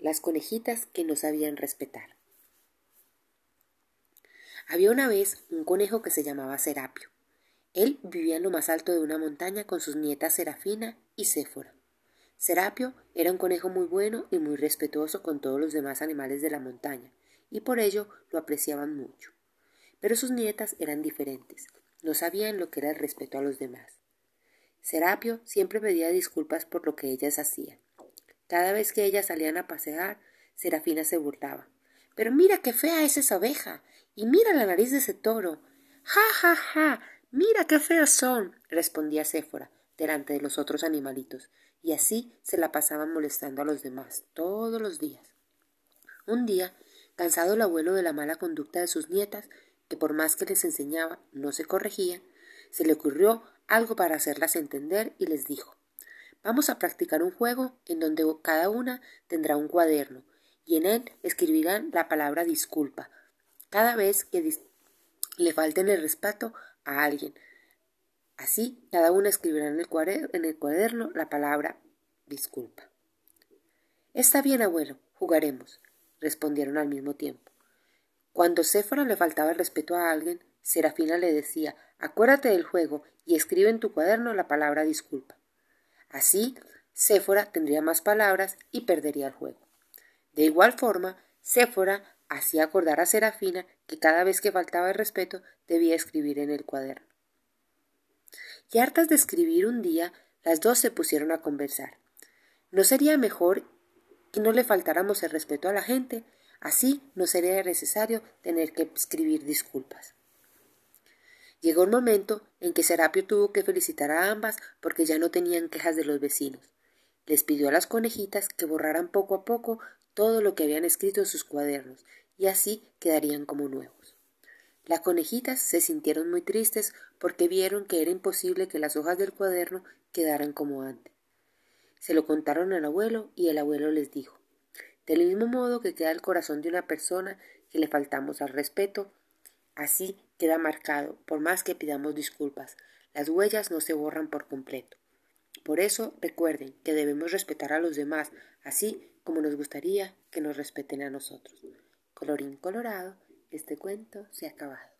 Las conejitas que no sabían respetar. Había una vez un conejo que se llamaba Serapio. Él vivía en lo más alto de una montaña con sus nietas Serafina y Séfora. Serapio era un conejo muy bueno y muy respetuoso con todos los demás animales de la montaña, y por ello lo apreciaban mucho. Pero sus nietas eran diferentes, no sabían lo que era el respeto a los demás. Serapio siempre pedía disculpas por lo que ellas hacían. Cada vez que ellas salían a pasear, Serafina se burlaba. Pero mira qué fea es esa oveja, y mira la nariz de ese toro. Ja, ja, ja. Mira qué feos son. respondía Séfora, delante de los otros animalitos, y así se la pasaban molestando a los demás todos los días. Un día, cansado el abuelo de la mala conducta de sus nietas, que por más que les enseñaba no se corregían, se le ocurrió algo para hacerlas entender y les dijo Vamos a practicar un juego en donde cada una tendrá un cuaderno y en él escribirán la palabra disculpa cada vez que le falten el respeto a alguien. Así, cada una escribirá en el, cuaderno la palabra disculpa. Está bien, abuelo, jugaremos, respondieron al mismo tiempo. Cuando Séfora le faltaba el respeto a alguien, Serafina le decía Acuérdate del juego y escribe en tu cuaderno la palabra disculpa. Así, Séfora tendría más palabras y perdería el juego. De igual forma, Séfora hacía acordar a Serafina que cada vez que faltaba el respeto debía escribir en el cuaderno. Y hartas de escribir un día, las dos se pusieron a conversar. ¿No sería mejor que no le faltáramos el respeto a la gente? Así no sería necesario tener que escribir disculpas. Llegó un momento en que Serapio tuvo que felicitar a ambas porque ya no tenían quejas de los vecinos. Les pidió a las conejitas que borraran poco a poco todo lo que habían escrito en sus cuadernos y así quedarían como nuevos. Las conejitas se sintieron muy tristes porque vieron que era imposible que las hojas del cuaderno quedaran como antes. Se lo contaron al abuelo y el abuelo les dijo Del mismo modo que queda el corazón de una persona que le faltamos al respeto, así queda marcado, por más que pidamos disculpas. Las huellas no se borran por completo. Por eso recuerden que debemos respetar a los demás, así como nos gustaría que nos respeten a nosotros. Colorín colorado, este cuento se ha acabado.